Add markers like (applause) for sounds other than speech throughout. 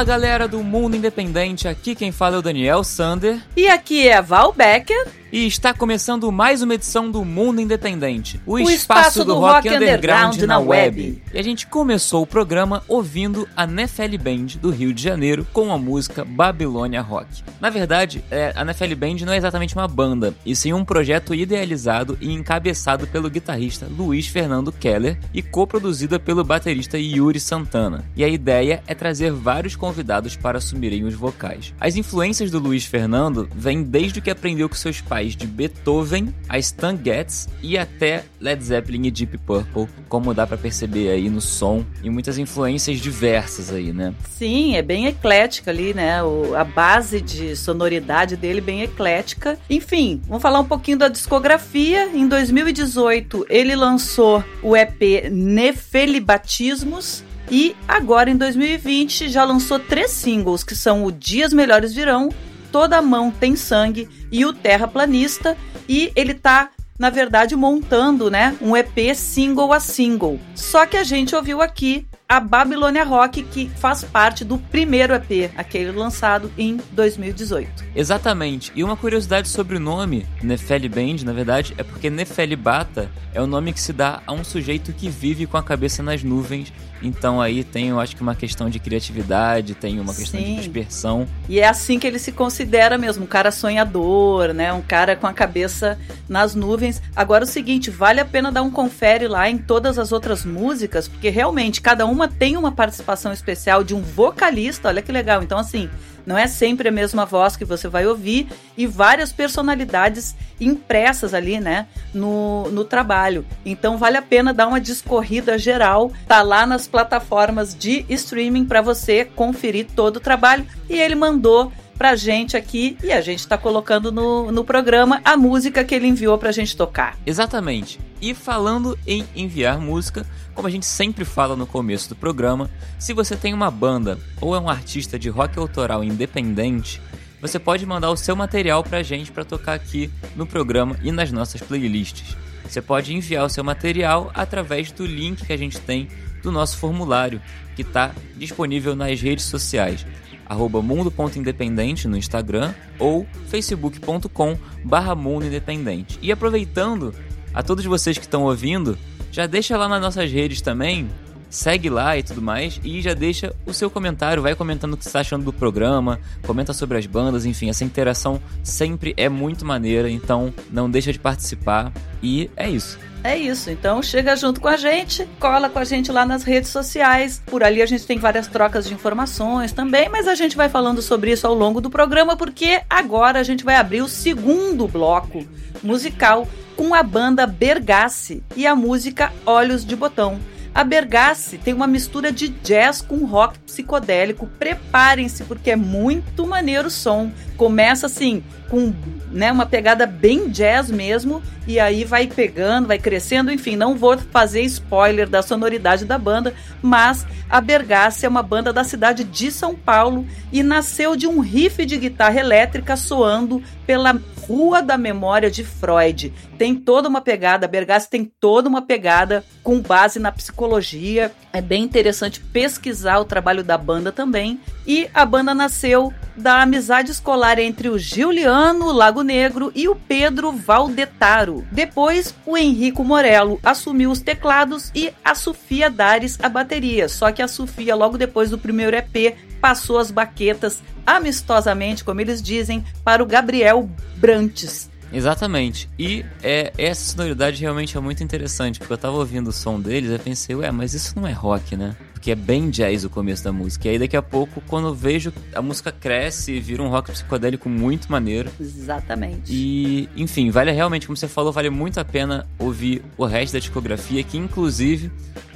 Fala galera do Mundo Independente, aqui quem fala é o Daniel Sander. E aqui é a Val Becker. E está começando mais uma edição do Mundo Independente, o, o espaço, espaço, do, do rock, rock underground, underground, na web. web. E a gente começou o programa ouvindo a Nefeli Band do Rio de Janeiro com a música Babilônia Rock. Na verdade, é, a Nefeli Band não é exatamente uma banda, e sim um projeto idealizado e encabeçado pelo guitarrista Luiz Fernando Keller e coproduzida pelo baterista Yuri Santana. E a ideia é trazer vários convidados para assumirem os vocais. As influências do Luiz Fernando vêm desde o que aprendeu com seus pais de Beethoven a Stan Getz e até Led Zeppelin e Deep Purple, como dá para perceber aí no som e muitas influências diversas aí, né? Sim, é bem eclética ali, né? O, a base de sonoridade dele bem eclética. Enfim, vamos falar um pouquinho da discografia. Em 2018, ele lançou o EP Nefelibatismos, e agora em 2020 já lançou três singles que são o Dias Melhores Virão, Toda Mão Tem Sangue e o Terraplanista. E ele tá na verdade, montando, né, um EP single a single. Só que a gente ouviu aqui a Babilônia Rock, que faz parte do primeiro EP, aquele lançado em 2018. Exatamente. E uma curiosidade sobre o nome, Nefeli Band, na verdade, é porque Nefeli Bata é o nome que se dá a um sujeito que vive com a cabeça nas nuvens Então aí tem, eu acho que uma questão de criatividade, tem uma questão Sim. de dispersão. E é assim que ele se considera mesmo, um cara sonhador, né? Um cara com a cabeça nas nuvens. Agora o seguinte, vale a pena dar um confere lá em todas as outras músicas, porque realmente cada uma tem uma participação especial de um vocalista. Olha que legal. Então assim, não é sempre a mesma voz que você vai ouvir e várias personalidades impressas ali, né, no, no trabalho. Então vale a pena dar uma discorrida geral, tá lá nas plataformas de streaming para você conferir todo o trabalho. E ele mandou pra gente aqui e a gente tá colocando no, no programa a música que ele enviou pra gente tocar. Exatamente. E falando em enviar música, como a gente sempre fala no começo do programa, se você tem uma banda ou é um artista de rock autoral independente, você pode mandar o seu material pra gente para tocar aqui no programa e nas nossas playlists. Você pode enviar o seu material através do link que a gente tem do nosso formulário, que está disponível nas redes sociais arroba mundo.independente no Instagram ou facebook.com barra mundo independente. E aproveitando, a todos vocês que estão ouvindo, já deixa lá nas nossas redes também, segue lá e tudo mais, e já deixa o seu comentário, vai comentando o que você está achando do programa, comenta sobre as bandas, enfim, essa interação sempre é muito maneira, então não deixa de participar, e é isso. É isso. Então chega junto com a gente, cola com a gente lá nas redes sociais. Por ali a gente tem várias trocas de informações também, mas a gente vai falando sobre isso ao longo do programa porque agora a gente vai abrir o segundo bloco musical com a banda Bergasse e a música Olhos de Botão. A Bergasse tem uma mistura de jazz com rock psicodélico. Preparem-se porque é muito maneiro o som. Começa assim com né, uma pegada bem jazz mesmo e aí vai pegando, vai crescendo, enfim, não vou fazer spoiler da sonoridade da banda, mas a Bergasse é uma banda da cidade de São Paulo e nasceu de um riff de guitarra elétrica soando pela Rua da Memória de Freud. Tem toda uma pegada, a Bergasse tem toda uma pegada com base na psicologia. É bem interessante pesquisar o trabalho da banda também. E a banda nasceu da amizade escolar entre o Giuliano Lago Negro e o Pedro Valdetaro. Depois, o Henrico Morello assumiu os teclados e a Sofia Dares a bateria. Só que a Sofia, logo depois do primeiro EP, passou as baquetas amistosamente, como eles dizem, para o Gabriel Brantes. Exatamente. E é, essa sonoridade realmente é muito interessante, porque eu tava ouvindo o som deles e pensei, ué, mas isso não é rock, né? Porque é bem jazz o começo da música. E aí daqui a pouco, quando eu vejo, a música cresce e vira um rock psicodélico muito maneiro. Exatamente. E, enfim, vale realmente, como você falou, vale muito a pena ouvir o resto da discografia, que inclusive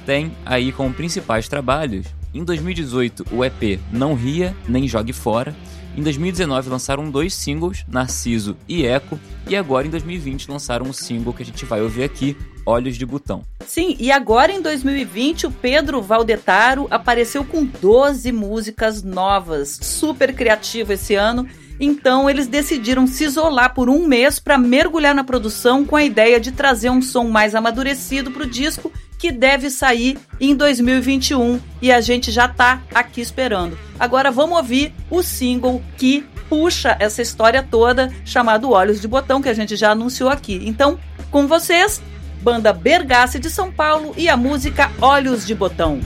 tem aí como principais trabalhos em 2018, o EP Não Ria Nem Jogue Fora. Em 2019 lançaram dois singles, Narciso e Eco, e agora em 2020 lançaram um single que a gente vai ouvir aqui, Olhos de Botão. Sim, e agora em 2020 o Pedro Valdetaro apareceu com 12 músicas novas, super criativo esse ano. Então eles decidiram se isolar por um mês para mergulhar na produção com a ideia de trazer um som mais amadurecido para o disco que deve sair em 2021 e a gente já tá aqui esperando. Agora vamos ouvir o single que puxa essa história toda, chamado Olhos de Botão, que a gente já anunciou aqui. Então, com vocês, banda Bergasse de São Paulo e a música Olhos de Botão.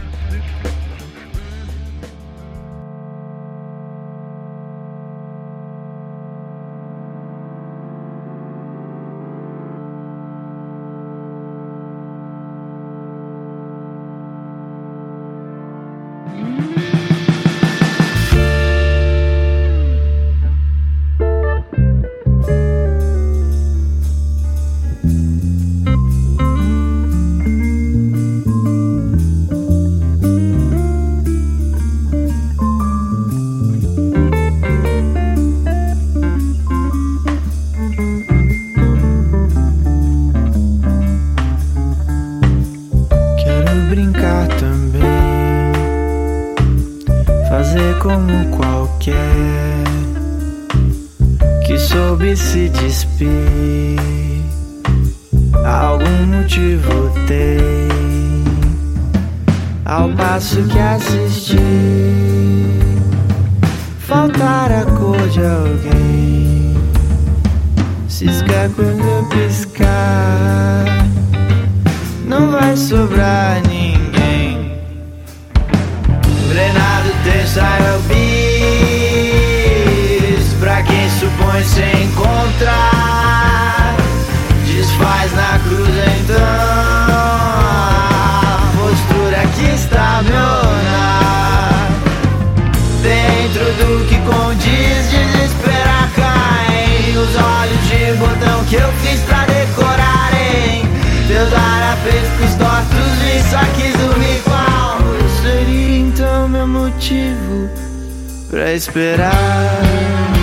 Pra esperar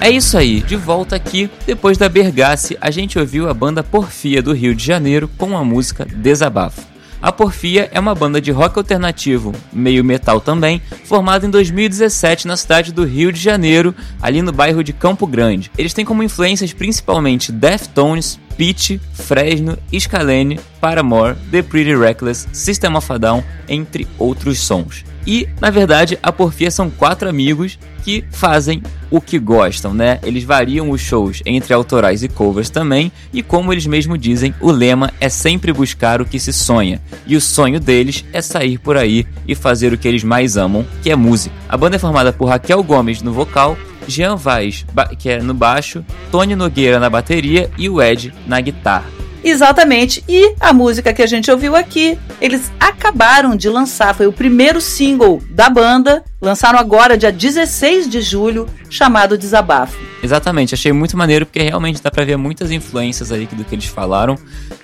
É isso aí, de volta aqui. Depois da Bergasse, a gente ouviu a banda Porfia do Rio de Janeiro com a música Desabafo. A Porfia é uma banda de rock alternativo, meio metal também, formada em 2017 na cidade do Rio de Janeiro, ali no bairro de Campo Grande. Eles têm como influências principalmente Deftones, Pitch, Fresno, Scalene, Paramore, The Pretty Reckless, System of a Down, entre outros sons. E, na verdade, a Porfia são quatro amigos que fazem o que gostam, né? Eles variam os shows entre autorais e covers também, e como eles mesmos dizem, o lema é sempre buscar o que se sonha. E o sonho deles é sair por aí e fazer o que eles mais amam, que é música. A banda é formada por Raquel Gomes no vocal, Jean Vaz, que é no baixo, Tony Nogueira na bateria e o Ed na guitarra. Exatamente. E a música que a gente ouviu aqui, eles acabaram de lançar, foi o primeiro single da banda, lançaram agora dia 16 de julho, chamado Desabafo. Exatamente, achei muito maneiro porque realmente dá pra ver muitas influências aí do que eles falaram,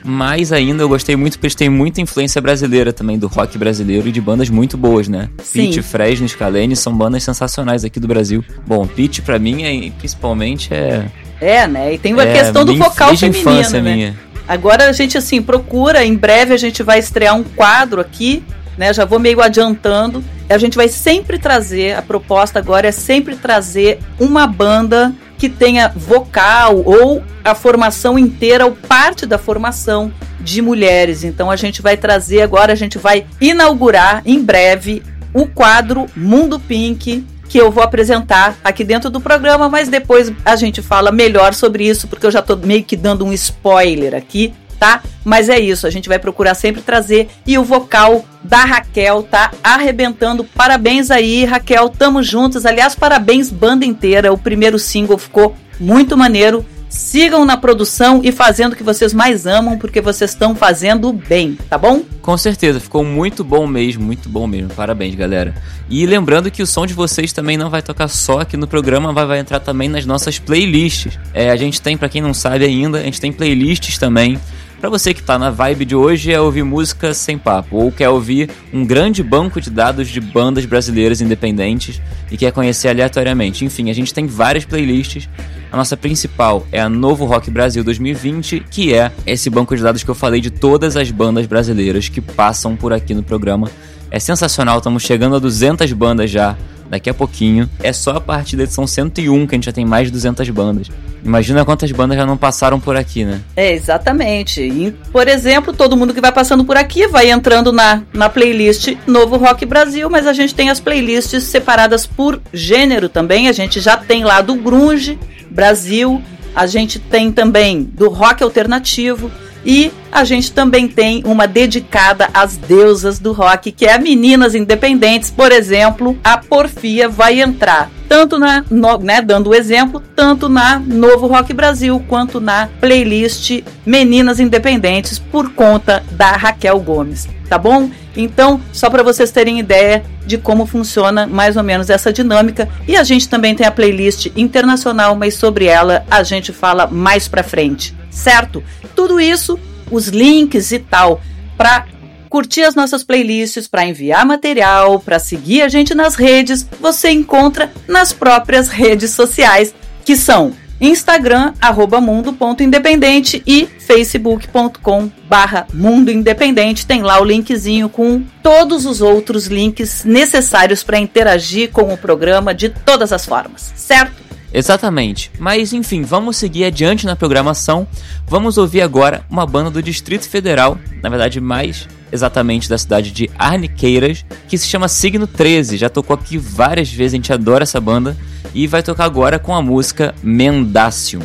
mas ainda eu gostei muito porque eles têm muita influência brasileira também, do rock brasileiro e de bandas muito boas, né? Sim. Pete, Fresno, Scalene são bandas sensacionais aqui do Brasil. Bom, Pete pra mim, é, principalmente, é... É, né? E tem a é, questão do vocal feminino, né? Minha. Agora a gente assim procura, em breve a gente vai estrear um quadro aqui, né? Já vou meio adiantando. A gente vai sempre trazer, a proposta agora é sempre trazer uma banda que tenha vocal ou a formação inteira ou parte da formação de mulheres. Então a gente vai trazer agora, a gente vai inaugurar em breve o quadro Mundo Pink, que eu vou apresentar aqui dentro do programa, mas depois a gente fala melhor sobre isso, porque eu já estou meio que dando um spoiler aqui, tá? Mas é isso, a gente vai procurar sempre trazer. E o vocal da Raquel tá arrebentando. Parabéns aí, Raquel, tamo juntos. Aliás, parabéns, banda inteira. O primeiro single ficou muito maneiro. Sigam na produção e fazendo o que vocês mais amam, porque vocês estão fazendo bem, tá bom? Com certeza, ficou muito bom mesmo, muito bom mesmo. Parabéns, galera. E lembrando que o som de vocês também não vai tocar só aqui no programa, vai, vai entrar também nas nossas playlists. É, a gente tem, para quem não sabe ainda, a gente tem playlists também. Para você que tá na vibe de hoje é ouvir música sem papo ou quer ouvir um grande banco de dados de bandas brasileiras independentes e quer conhecer aleatoriamente. Enfim, a gente tem várias playlists a nossa principal é a Novo Rock Brasil 2020, que é esse banco de dados que eu falei de todas as bandas brasileiras que passam por aqui no programa. É sensacional, estamos chegando a 200 bandas já daqui a pouquinho. É só a partir da edição 101 que a gente já tem mais de 200 bandas. Imagina quantas bandas já não passaram por aqui, né? É, exatamente. E, por exemplo, todo mundo que vai passando por aqui vai entrando na, na playlist Novo Rock Brasil, mas a gente tem as playlists separadas por gênero também. A gente já tem lá do Grunge, Brasil, a gente tem também do rock alternativo e a gente também tem uma dedicada às deusas do rock, que é a Meninas Independentes, por exemplo, a Porfia vai entrar tanto na, no, né, dando o exemplo, tanto na Novo Rock Brasil quanto na playlist Meninas Independentes por conta da Raquel Gomes, tá bom? Então, só para vocês terem ideia de como funciona mais ou menos essa dinâmica. E a gente também tem a playlist internacional, mas sobre ela a gente fala mais para frente, certo? Tudo isso, os links e tal, para curtir as nossas playlists, para enviar material, para seguir a gente nas redes, você encontra nas próprias redes sociais, que são Instagram, arroba mundo.independente e facebook.com barra mundo independente. Tem lá o linkzinho com todos os outros links necessários para interagir com o programa de todas as formas, certo? Exatamente. Mas enfim, vamos seguir adiante na programação. Vamos ouvir agora uma banda do Distrito Federal, na verdade mais exatamente da cidade de Arniqueiras, que se chama Signo 13. Já tocou aqui várias vezes, a gente adora essa banda e vai tocar agora com a música Mendacium.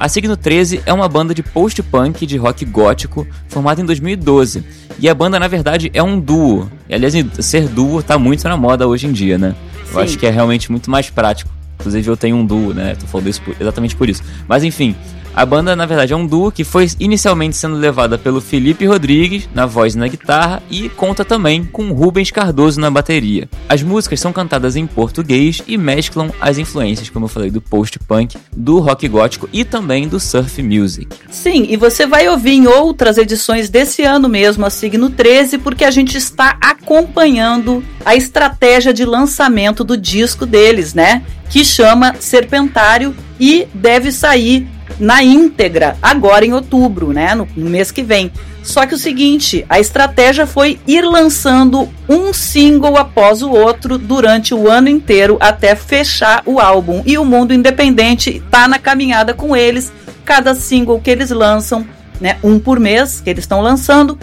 A Signo 13 é uma banda de post-punk de rock gótico formada em 2012. E a banda, na verdade, é um duo. E, aliás, ser duo tá muito na moda hoje em dia, né? Sim. Eu acho que é realmente muito mais prático. Inclusive, eu tenho um duo, né? Tô falando isso por, exatamente por isso. Mas enfim, A banda, na verdade, é um duo que foi inicialmente sendo levada pelo Felipe Rodrigues na voz e na guitarra e conta também com Rubens Cardoso na bateria. As músicas são cantadas em português e mesclam as influências, como eu falei, do post-punk, do rock gótico e também do surf music. Sim, e você vai ouvir em outras edições desse ano mesmo, a Signo 13, porque a gente está acompanhando a estratégia de lançamento do disco deles, né? Que chama Serpentário e deve sair na íntegra agora em outubro, né? No, no mês que vem. Só que o seguinte, a estratégia foi ir lançando um single após o outro durante o ano inteiro até fechar o álbum. E o mundo independente está na caminhada com eles. Cada single que eles lançam, né, um por mês que eles estão lançando,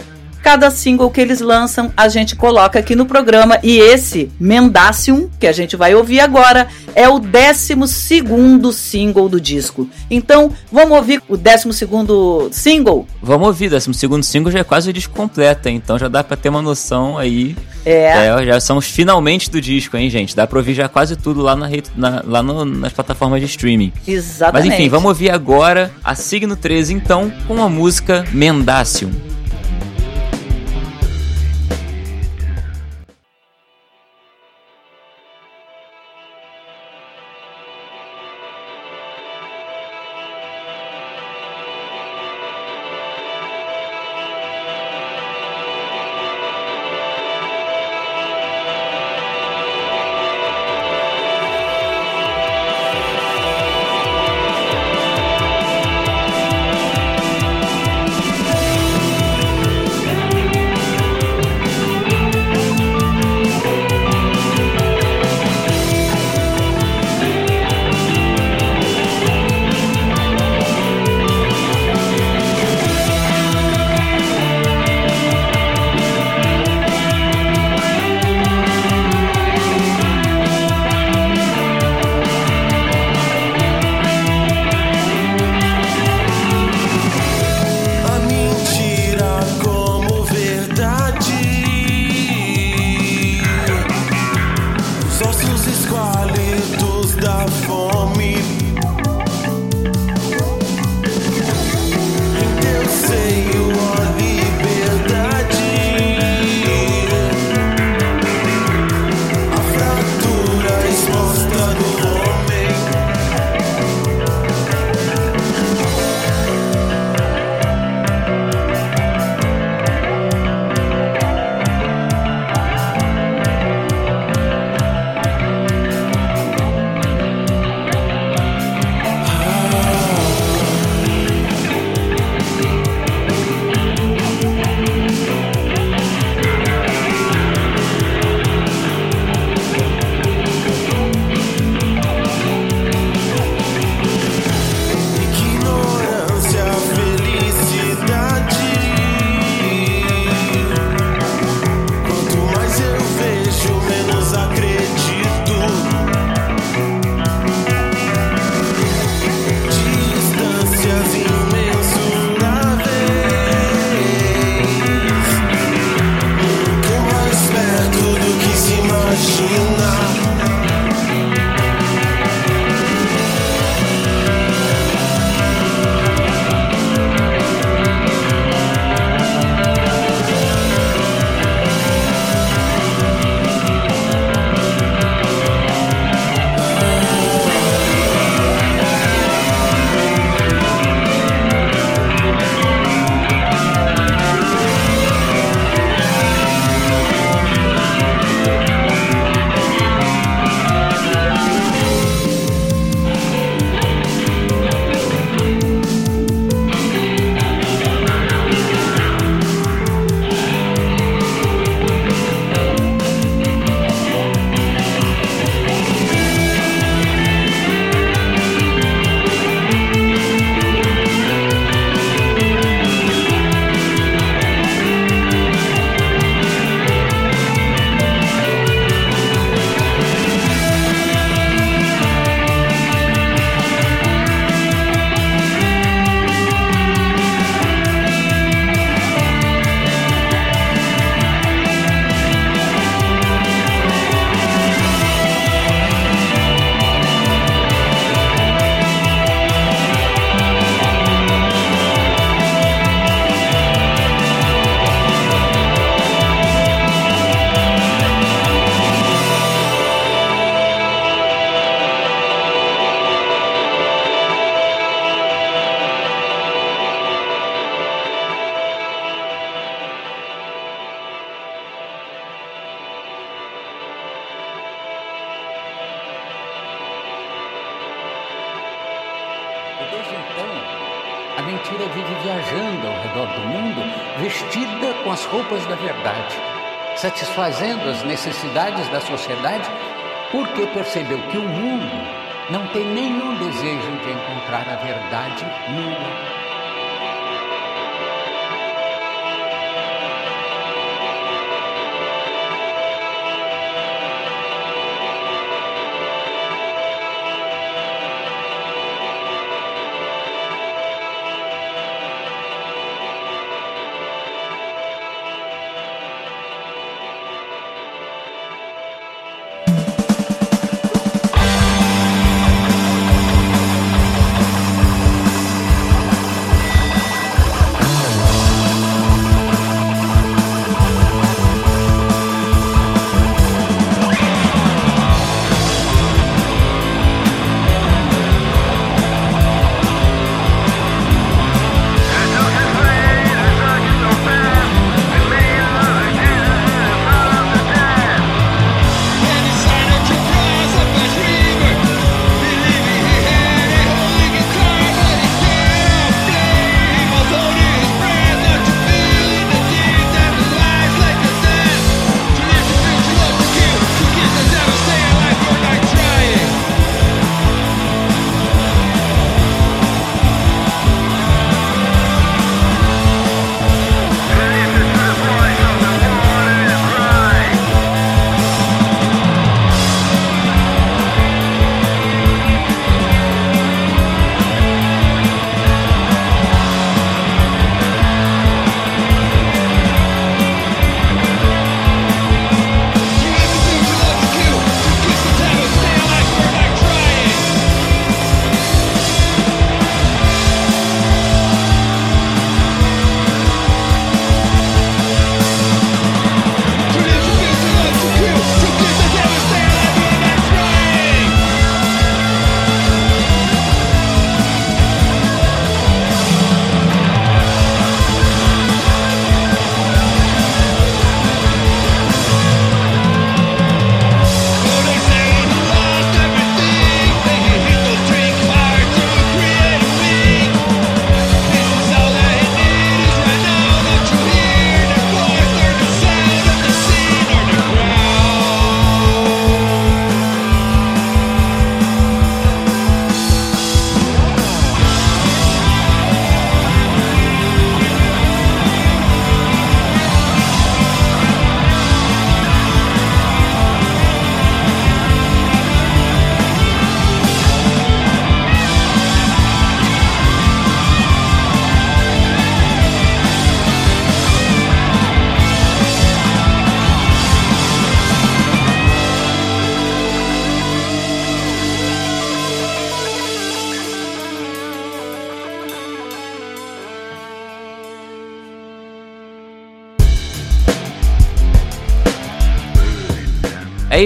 Cada single que eles lançam, a gente coloca aqui no programa. E esse, Mendacium, que a gente vai ouvir agora, é o 12 single do disco. Então, vamos ouvir o 12 single? Vamos ouvir, o 12 single já é quase o disco completo, então já dá pra ter uma noção aí. É. é. Já são os finalmente do disco, hein, gente? Dá pra ouvir já quase tudo lá, na, na lá no, nas plataformas de streaming. Exatamente. Mas enfim, vamos ouvir agora a Signo 13, então, com a música Mendacium. Necessidades da sociedade, porque percebeu que o mundo não tem nenhum desejo de encontrar a verdade nua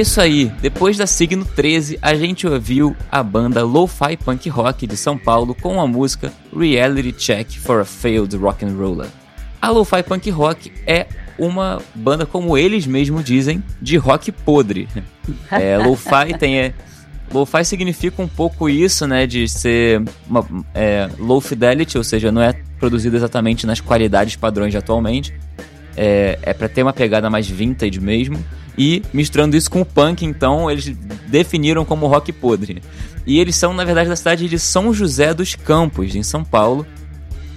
isso aí, depois da Signo 13, a gente ouviu a banda Lo-Fi Punk Rock de São Paulo com a música Reality Check for a Failed Rock and Roller. A Lo-Fi Punk Rock é uma banda, como eles mesmos dizem, de rock podre. (laughs) É, Lo-Fi tem... É, Lo-Fi significa um pouco isso, né, de ser uma, é, low fidelity, ou seja, não é produzido exatamente nas qualidades padrões de atualmente. É, é para ter uma pegada mais vintage mesmo. E misturando isso com o punk, então eles definiram como rock podre. E eles são, na verdade, da cidade de São José dos Campos, em São Paulo.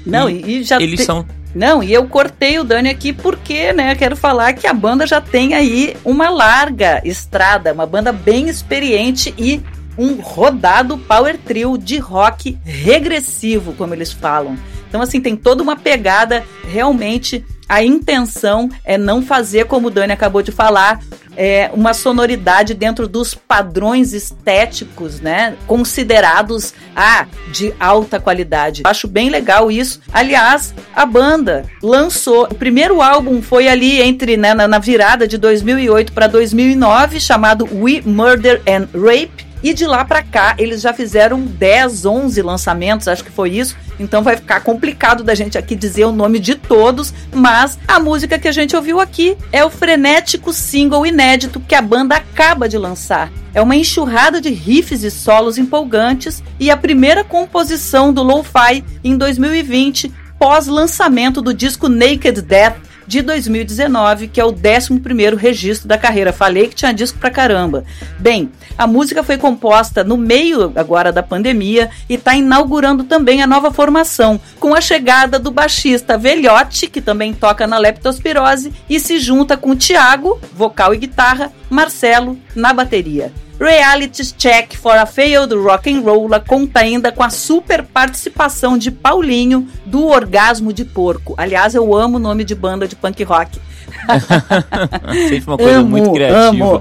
Não, e, e já eles te... são não, e eu cortei o Dani aqui porque, né, quero falar que a banda já tem aí uma larga estrada, uma banda bem experiente e um rodado power trio de rock regressivo, como eles falam. Então, assim, tem toda uma pegada realmente a intenção é não fazer, como o Dani acabou de falar, é, uma sonoridade dentro dos padrões estéticos, né? Considerados ah, de alta qualidade. Acho bem legal isso. Aliás, a banda lançou o primeiro álbum foi ali entre né, na, na virada de 2008 para 2009, chamado We Murder and Rape E de lá para cá, eles já fizeram 10, 11 lançamentos, acho que foi isso. Então vai ficar complicado da gente aqui dizer o nome de todos, mas a música que a gente ouviu aqui é o frenético single inédito que a banda acaba de lançar. É uma enxurrada de riffs e solos empolgantes e a primeira composição do Lo-Fi em 2020, pós-lançamento do disco Naked Death, de 2019, que é o 11 registro da carreira. Falei que tinha disco pra caramba. Bem, a música foi composta no meio agora da pandemia e está inaugurando também a nova formação, com a chegada do baixista Velhote, que também toca na leptospirose, e se junta com o Thiago, vocal e guitarra, Marcelo na bateria. Reality Check for a Failed Rock and Roll conta ainda com a super participação de Paulinho do Orgasmo de Porco. Aliás, eu amo o nome de banda de punk rock. (laughs) Sempre uma coisa amo, muito criativa. Amo.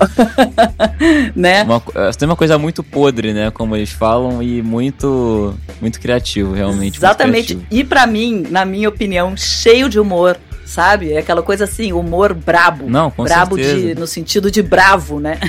(laughs) né? Uma, é, tem uma coisa muito podre, né? Como eles falam, e muito, muito criativo, realmente. Exatamente. E para mim, na minha opinião, cheio de humor sabe? É aquela coisa assim, humor brabo. Não, com brabo certeza. De, no sentido de bravo, né?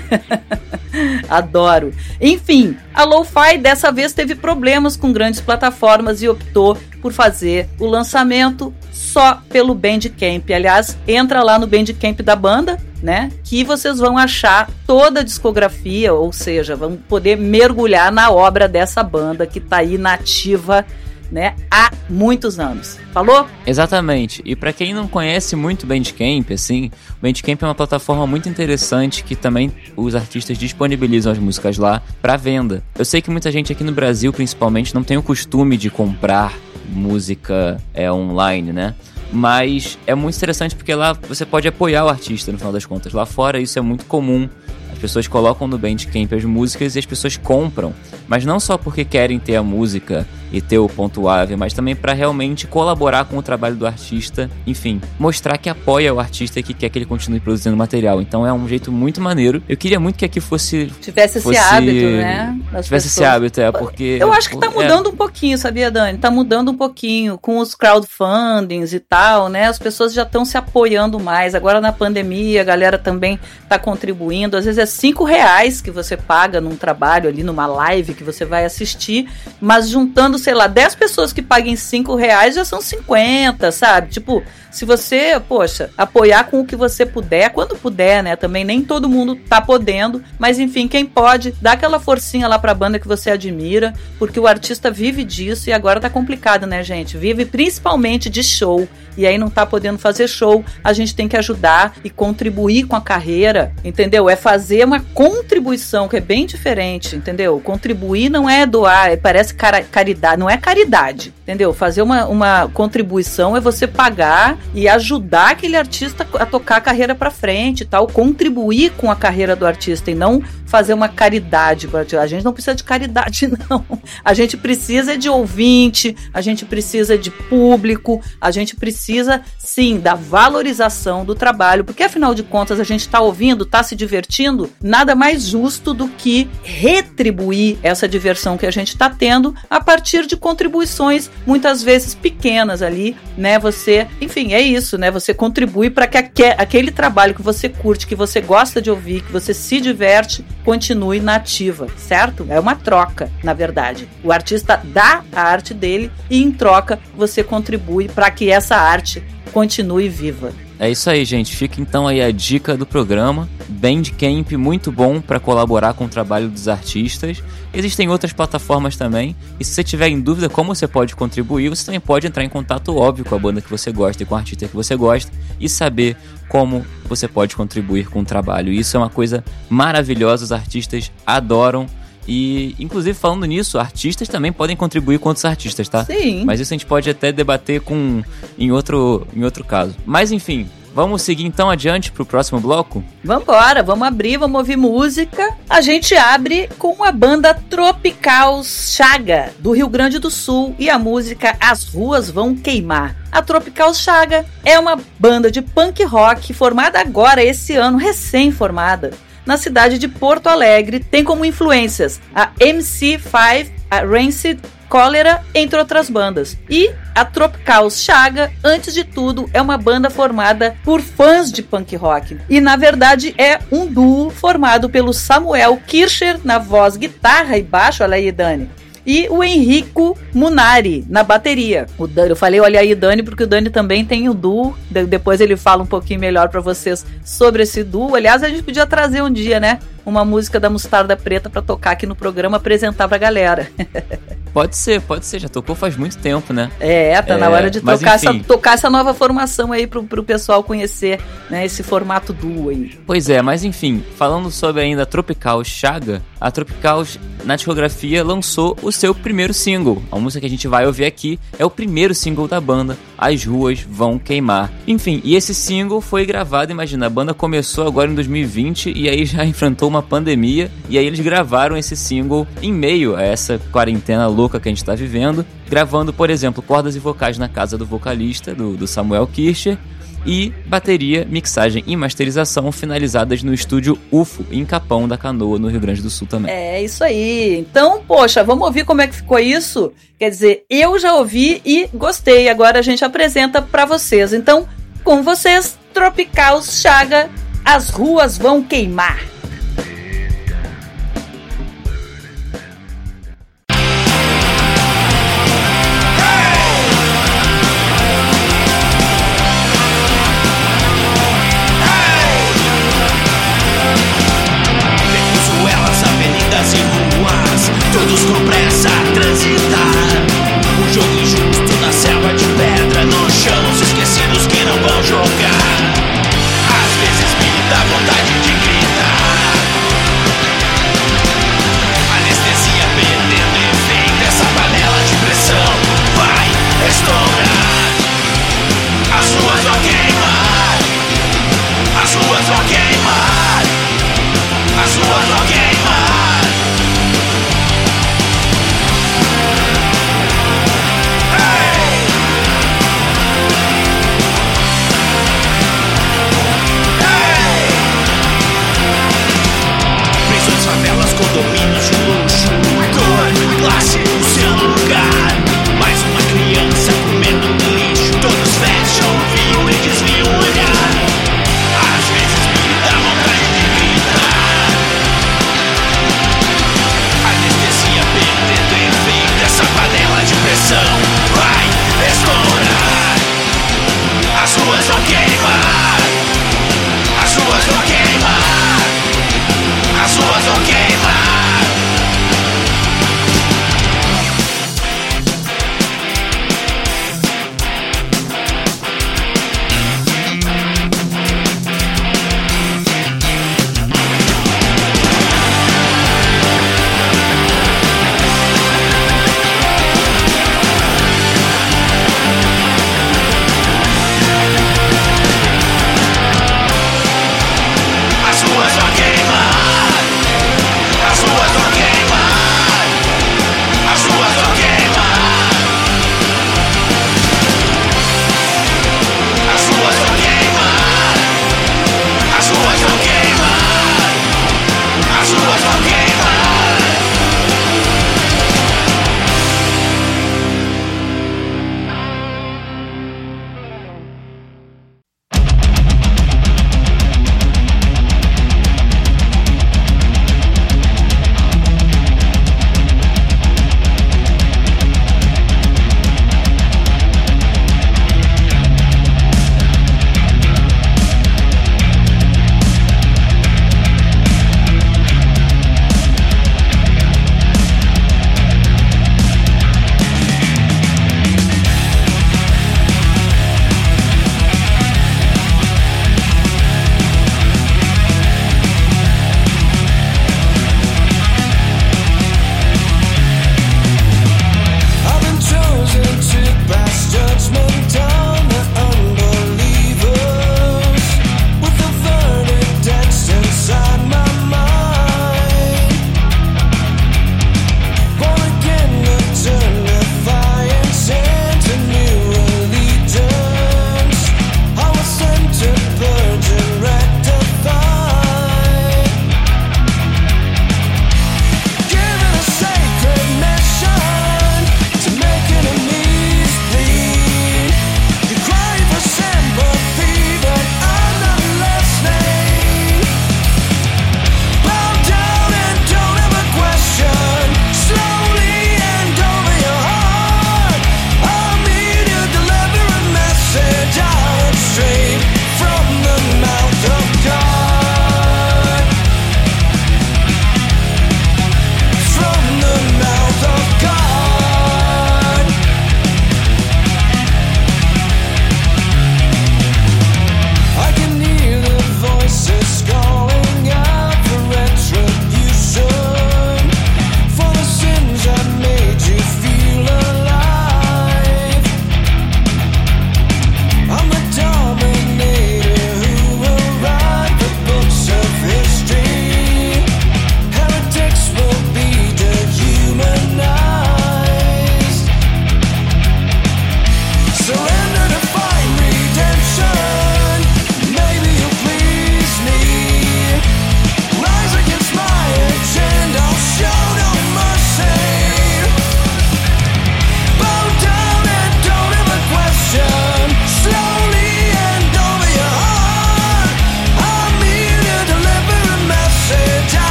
(laughs) Adoro. Enfim, a Lo-Fi dessa vez teve problemas com grandes plataformas e optou por fazer o lançamento só pelo Bandcamp. Aliás, entra lá no Bandcamp da banda, né? Que vocês vão achar toda a discografia, ou seja, vão poder mergulhar na obra dessa banda que tá aí nativa né, há muitos anos. Falou? Exatamente. E para quem não conhece muito Bandcamp, assim, o Bandcamp é uma plataforma muito interessante que também os artistas disponibilizam as músicas lá para venda. Eu sei que muita gente aqui no Brasil, principalmente, não tem o costume de comprar música é online, né? Mas é muito interessante porque lá você pode apoiar o artista no final das contas. Lá fora isso é muito comum. As pessoas colocam no Bandcamp as músicas e as pessoas compram. Mas não só porque querem ter a música e ter o ponto ave, mas também para realmente colaborar com o trabalho do artista, enfim, mostrar que apoia o artista e que quer que ele continue produzindo material. Então é um jeito muito maneiro. Eu queria muito que aqui fosse tivesse fosse, esse hábito, né? tivesse pessoas. esse hábito, é porque eu acho que tá é. mudando é. um pouquinho, sabia, Dani? Tá mudando um pouquinho com os crowdfundings e tal, né? As pessoas já estão se apoiando mais. Agora na pandemia, a galera também tá contribuindo. Às vezes é cinco reais que você paga num trabalho ali, numa live que você vai assistir, mas juntando sei lá, 10 pessoas que paguem 5 reais já são 50, sabe? Tipo, se você, poxa, apoiar com o que você puder, quando puder, né? Também nem todo mundo tá podendo, mas enfim, quem pode, dá aquela forcinha lá pra banda que você admira, porque o artista vive disso e agora tá complicado, né, gente? Vive principalmente de show e aí não tá podendo fazer show, a gente tem que ajudar e contribuir com a carreira, entendeu? É fazer uma contribuição que é bem diferente, entendeu? Contribuir não é doar, é, parece caridade, não é caridade, entendeu? Fazer uma, uma contribuição é você pagar e ajudar aquele artista a tocar a carreira para frente e tal, contribuir com a carreira do artista e não fazer uma caridade. A gente não precisa de caridade, (laughs) não. A gente precisa de ouvinte, a gente precisa de público, a gente precisa, sim, da valorização do trabalho, porque afinal de contas a gente está ouvindo, está se divertindo, nada mais justo do que retribuir essa diversão que a gente está tendo a partir de contribuições muitas vezes pequenas ali, né? Você, enfim, é isso, né? Você contribui para que aquele trabalho que você curte, que você gosta de ouvir, que você se diverte, continue nativa, certo? É uma troca, na verdade. O artista dá a arte dele e em troca você contribui para que essa arte continue viva. É isso aí, gente. Fica então aí a dica do programa. Bandcamp muito bom para colaborar com o trabalho dos artistas. Existem outras plataformas também. E se você tiver em dúvida como você pode contribuir, você também pode entrar em contato óbvio com a banda que você gosta e com o artista que você gosta e saber como você pode contribuir com o trabalho. Isso é uma coisa maravilhosa, os artistas adoram. E, inclusive, falando nisso, artistas também podem contribuir com outros artistas, tá? Sim. Mas isso a gente pode até debater com em outro, em outro caso. Mas, enfim, Vamos seguir então adiante para o próximo bloco? Vambora, vamos abrir, vamos ouvir música. A gente abre com a banda Tropical Chaga, do Rio Grande do Sul, e a música As Ruas Vão Queimar. A Tropical Chaga é uma banda de punk rock formada agora, esse ano, recém-formada na cidade de Porto Alegre, tem como influências a MC5, a Rancid, Cólera, entre outras bandas. E a Tropical Chaga, antes de tudo, é uma banda formada por fãs de punk rock. E na verdade é um duo formado pelo Samuel Kircher na voz, guitarra e baixo, olha aí, Dani e o Henrico Munari na bateria. O Dani, eu falei, olha aí, Dani, porque o Dani também tem o duo. depois ele fala um pouquinho melhor para vocês sobre esse duo. Aliás, a gente podia trazer um dia, né? Uma música da Mostarda Preta para tocar aqui no programa, apresentar pra galera. (laughs) Pode ser, pode ser. Já tocou faz muito tempo, né? É, tá é, na hora de tocar essa, tocar essa nova formação aí pro, pro pessoal conhecer, né? Esse formato duo aí. Pois é, mas enfim, falando sobre ainda a Tropical Chaga, a Tropical, na discografia, lançou o seu primeiro single. A música que a gente vai ouvir aqui é o primeiro single da banda, As Ruas Vão Queimar. Enfim, e esse single foi gravado, imagina, a banda começou agora em 2020 e aí já (laughs) enfrentou uma pandemia, e aí eles gravaram esse single em meio a essa quarentena louca louca que a gente está vivendo, gravando, por exemplo, cordas e vocais na casa do vocalista, do, do Samuel Kircher, e bateria, mixagem e masterização finalizadas no estúdio UFO, em Capão da Canoa, no Rio Grande do Sul também. É isso aí. Então, poxa, vamos ouvir como é que ficou isso? Quer dizer, eu já ouvi e gostei. Agora a gente apresenta para vocês. Então, com vocês, Tropical Chaga, as ruas vão queimar.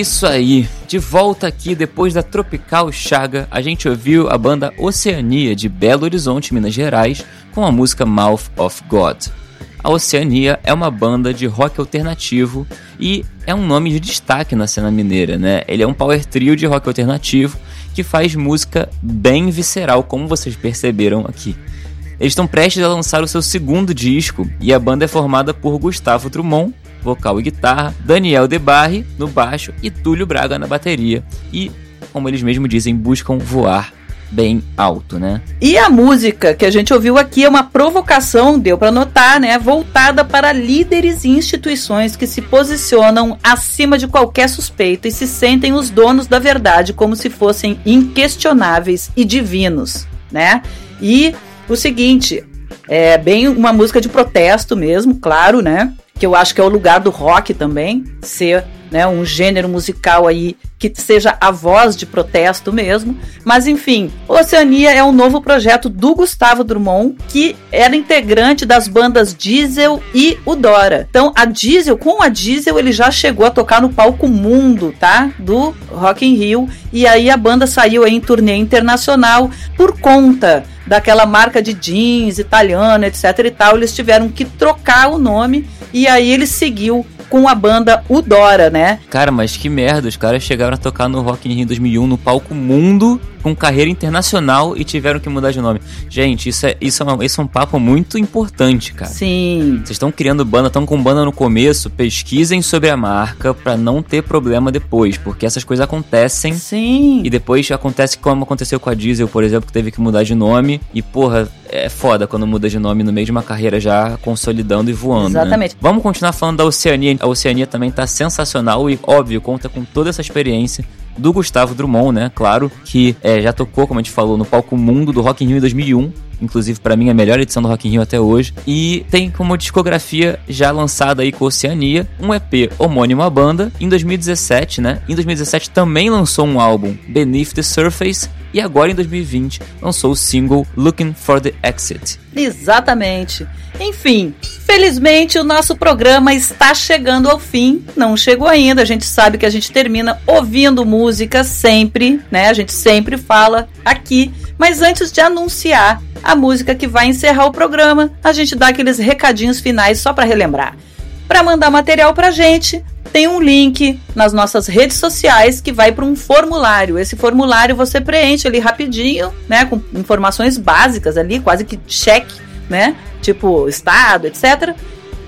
Isso aí. De volta aqui depois da Tropical Chaga, a gente ouviu a banda Oceania de Belo Horizonte, Minas Gerais, com a música Mouth of God. A Oceania é uma banda de rock alternativo e é um nome de destaque na cena mineira, né? Ele é um power trio de rock alternativo que faz música bem visceral, como vocês perceberam aqui. Eles estão prestes a lançar o seu segundo disco e a banda é formada por Gustavo Drummond, vocal e guitarra, Daniel Debarre no baixo e Túlio Braga na bateria. E, como eles mesmos dizem, buscam voar bem alto, né? E a música que a gente ouviu aqui é uma provocação, deu para notar, né, voltada para líderes e instituições que se posicionam acima de qualquer suspeita e se sentem os donos da verdade como se fossem inquestionáveis e divinos, né? E o seguinte, é bem uma música de protesto mesmo, claro, né? Que eu acho que é o lugar do rock também, ser né, um gênero musical aí que seja a voz de protesto mesmo. Mas enfim, Oceania é um novo projeto do Gustavo Drummond, que era integrante das bandas Diesel e o Dora. Então, a Diesel, com a Diesel, ele já chegou a tocar no palco mundo, tá? Do Rock in Rio. E aí a banda saiu em turnê internacional por conta daquela marca de jeans italiana, etc e tal. Eles tiveram que trocar o nome e aí ele seguiu com a banda Udora, né? Cara, mas que merda, os caras chegaram a tocar no Rock in Rio 2001 no palco Mundo com carreira internacional e tiveram que mudar de nome. Gente, isso é, isso é, uma, isso é um papo muito importante, cara. Sim. Vocês estão criando banda, estão com banda no começo, pesquisem sobre a marca para não ter problema depois, porque essas coisas acontecem. Sim. E depois acontece como aconteceu com a Diesel, por exemplo, que teve que mudar de nome. E, porra, é foda quando muda de nome no meio de uma carreira já consolidando e voando. Né? Exatamente. Né? Vamos continuar falando da Oceania. A Oceania também tá sensacional e, óbvio, conta com toda essa experiência do Gustavo Drummond, né? Claro, que é, já tocou, como a gente falou, no palco mundo do Rock in Rio em 2001. Inclusive, para mim, a melhor edição do Rock in Rio até hoje. E tem como discografia já lançada aí com Oceania, um EP homônimo à banda, em 2017, né? Em 2017 também lançou um álbum, Beneath the Surface, e agora em 2020 lançou o single Looking for the Exit. Exatamente. Enfim, felizmente o nosso programa está chegando ao fim. Não chegou ainda, a gente sabe que a gente termina ouvindo música sempre, né? A gente sempre fala aqui. Mas antes de anunciar a música que vai encerrar o programa, a gente dá aqueles recadinhos finais só para relembrar. Para mandar material pra gente, tem um link nas nossas redes sociais que vai para um formulário. Esse formulário você preenche ali rapidinho, né, com informações básicas ali, quase que cheque, né, tipo estado, etc.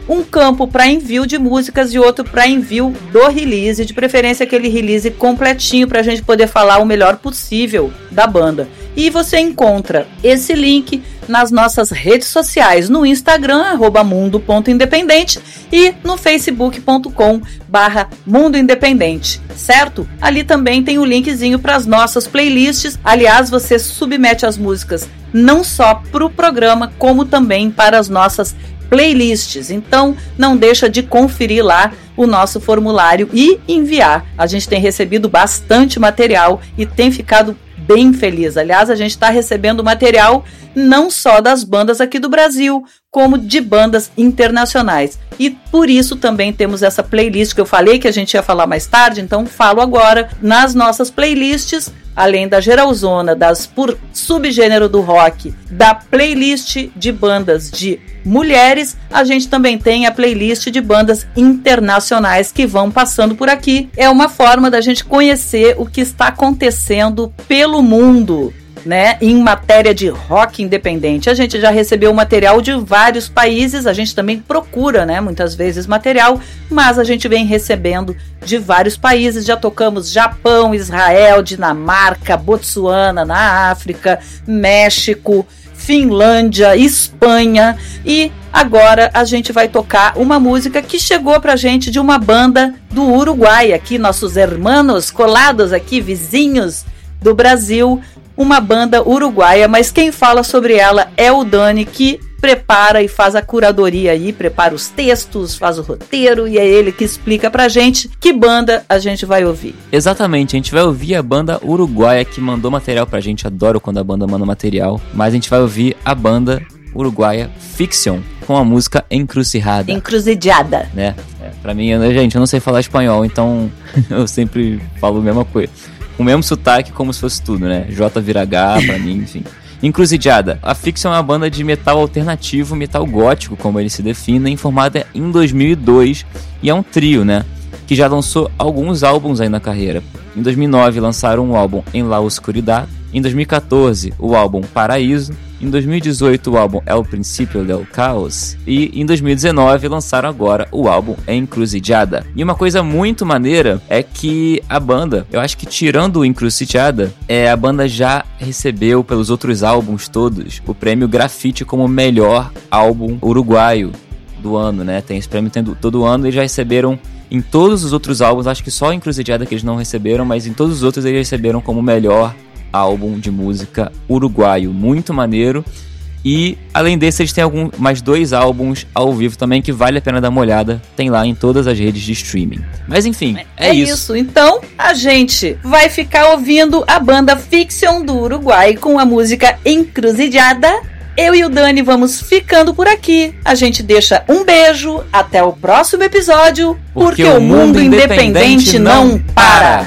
Um campo para envio de músicas e outro para envio do release, de preferência aquele release completinho para a gente poder falar o melhor possível da banda. E você encontra esse link nas nossas redes sociais, no Instagram, arroba mundo.independente e no facebook.com barra Mundo Independente, certo? Ali também tem o linkzinho para as nossas playlists. Aliás, você submete as músicas não só para o programa, como também para as nossas playlists. Então, não deixa de conferir lá o nosso formulário e enviar. A gente tem recebido bastante material e tem ficado bem feliz. Aliás, a gente está recebendo material não só das bandas aqui do Brasil, como de bandas internacionais. E por isso também temos essa playlist que eu falei que a gente ia falar mais tarde, então falo agora. Nas nossas playlists além da geralzona das por subgênero do rock, da playlist de bandas de mulheres, a gente também tem a playlist de bandas internacionais que vão passando por aqui. É uma forma da gente conhecer o que está acontecendo pelo mundo né, em matéria de rock independente. A gente já recebeu material de vários países, a gente também procura, né, muitas vezes material, mas a gente vem recebendo de vários países. Já tocamos Japão, Israel, Dinamarca, Botsuana, na África, México, Finlândia, Espanha e agora a gente vai tocar uma música que chegou pra gente de uma banda do Uruguai, aqui nossos hermanos colados aqui, vizinhos do Brasil, uma banda uruguaia, mas quem fala sobre ela é o Dani, que prepara e faz a curadoria aí, prepara os textos, faz o roteiro e é ele que explica pra gente que banda a gente vai ouvir. Exatamente, a gente vai ouvir a banda uruguaia que mandou material pra gente, adoro quando a banda manda material, mas a gente vai ouvir a banda uruguaia Fiction com a música Encruzilhada. Encruzilhada. Né? É. Pra mim, gente, eu não sei falar espanhol, então (laughs) eu sempre falo a mesma coisa. O mesmo sotaque como se fosse tudo, né? J vira H, pra mim, enfim. Encruzilhada. A Fiction é uma banda de metal alternativo, metal gótico, como eles se definem, formada em 2002 e é um trio, né? Que já lançou alguns álbuns aí na carreira. Em 2009 lançaram um álbum Em La Oscuridad, em 2014 o álbum Paraíso, em 2018 o álbum El Princípio del Caos e em 2019 lançaram agora o álbum Encruzilhada. E uma coisa muito maneira é que a banda, eu acho que tirando o Encruzilhada, é, a banda já recebeu pelos outros álbuns todos o prêmio Grafite como melhor álbum uruguaio do ano, né? Tem esse prêmio tendo, todo ano e já receberam em todos os outros álbuns, acho que só Encruzilhada que eles não receberam, mas em todos os outros eles receberam como melhor álbum de música uruguaio, muito maneiro. E além desse, eles têm algum, mais dois álbuns ao vivo também que vale a pena dar uma olhada. Tem lá em todas as redes de streaming. Mas enfim, é, é isso. isso. Então a gente vai ficar ouvindo a banda Fiction do Uruguai com a música Encruzilhada. Eu e o Dani vamos ficando por aqui. A gente deixa um beijo. Até o próximo episódio. Porque, porque o mundo independente, independente não para.